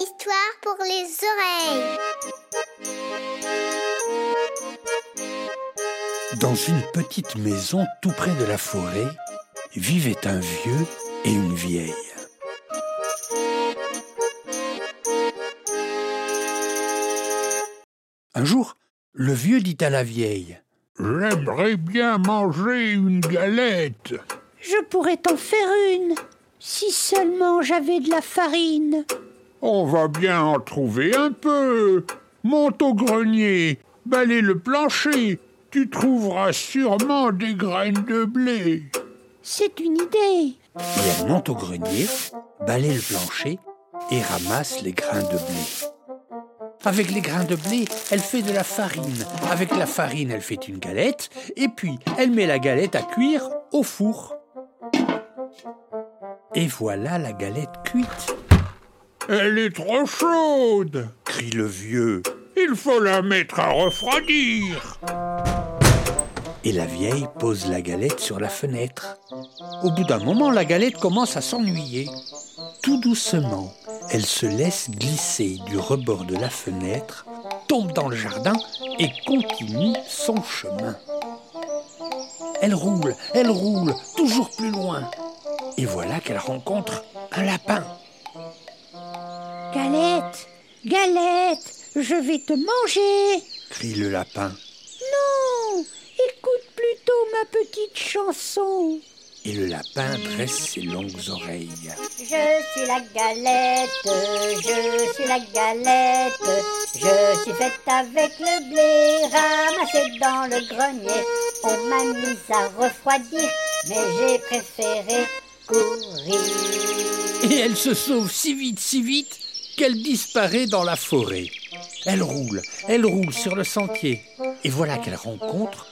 Histoire pour les oreilles. Dans une petite maison tout près de la forêt, vivaient un vieux et une vieille. Un jour, le vieux dit à la vieille J'aimerais bien manger une galette. Je pourrais t'en faire une, si seulement j'avais de la farine. On va bien en trouver un peu. Monte au grenier, balaye le plancher. Tu trouveras sûrement des graines de blé. C'est une idée. Et elle monte au grenier, balaye le plancher et ramasse les grains de blé. Avec les grains de blé, elle fait de la farine. Avec la farine, elle fait une galette. Et puis, elle met la galette à cuire au four. Et voilà la galette cuite, Elle est trop chaude. crie le vieux. Il faut la mettre à refroidir. Et la vieille pose la galette sur la fenêtre. Au bout d'un moment, la galette commence à s'ennuyer. Tout doucement, elle se laisse glisser du rebord de la fenêtre, tombe dans le jardin et continue son chemin. Elle roule, elle roule, toujours plus loin. Et voilà qu'elle rencontre un lapin. Galette, galette, je vais te manger. crie le lapin. Non, écoute plutôt ma petite chanson. Et le lapin dresse ses longues oreilles. Je suis la galette, je suis la galette, je suis faite avec le blé ramassé dans le grenier. On m'a mise à refroidir, mais j'ai préféré Et elle se sauve si vite, si vite, qu'elle disparaît dans la forêt. Elle roule, elle roule sur le sentier. Et voilà qu'elle rencontre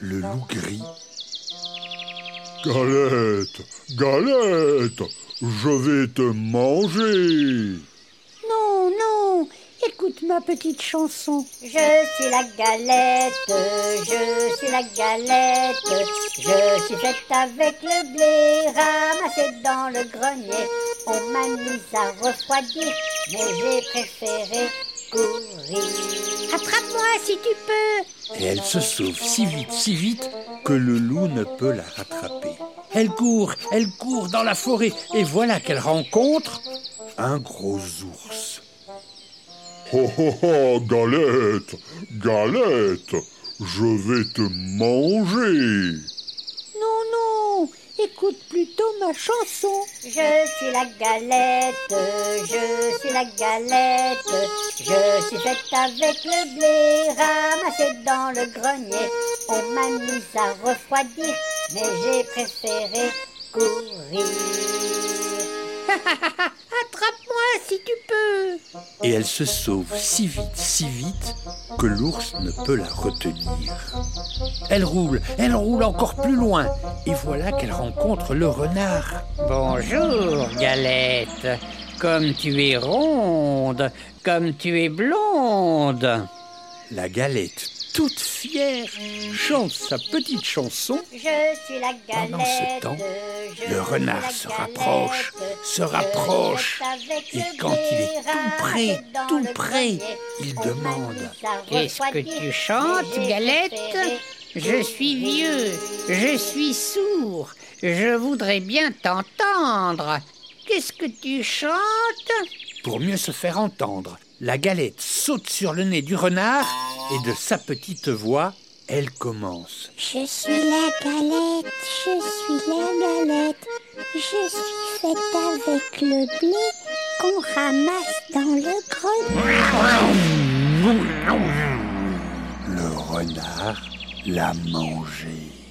le loup gris. Galette, galette, je vais te manger. Écoute ma petite chanson. Je suis la galette, je suis la galette, je suis faite avec le blé ramassé dans le grenier. On m'a mise à refroidir, mais j'ai préféré courir. Attrape-moi si tu peux. Et elle se sauve si vite, si vite, que le loup ne peut la rattraper. Elle court, elle court dans la forêt, et voilà qu'elle rencontre un gros ours. Oh oh oh, galette, galette, je vais te manger. Non, non, écoute plutôt ma chanson. Je suis la galette, je suis la galette, je suis faite avec le blé ramassé dans le grenier. On m'a mise à refroidir, mais j'ai préféré courir. Si tu peux. Et elle se sauve si vite, si vite, que l'ours ne peut la retenir. Elle roule, elle roule encore plus loin, et voilà qu'elle rencontre le renard. Bonjour, Galette. Comme tu es ronde, comme tu es blonde. La galette, toute fière, chante sa petite chanson. Je suis la galette. Pendant ce temps, le renard se galette, rapproche, se rapproche, et quand il est tout près, tout près, il demande Qu'est-ce que tu chantes, Galette? Je suis vieux, je suis sourd, je voudrais bien t'entendre. Qu'est-ce que tu chantes? Pour mieux se faire entendre, la galette saute sur le nez du renard et de sa petite voix, elle commence. Je suis la galette, je suis la galette. Je suis faite avec le blé qu'on ramasse dans le grenier. Le renard l'a mangée.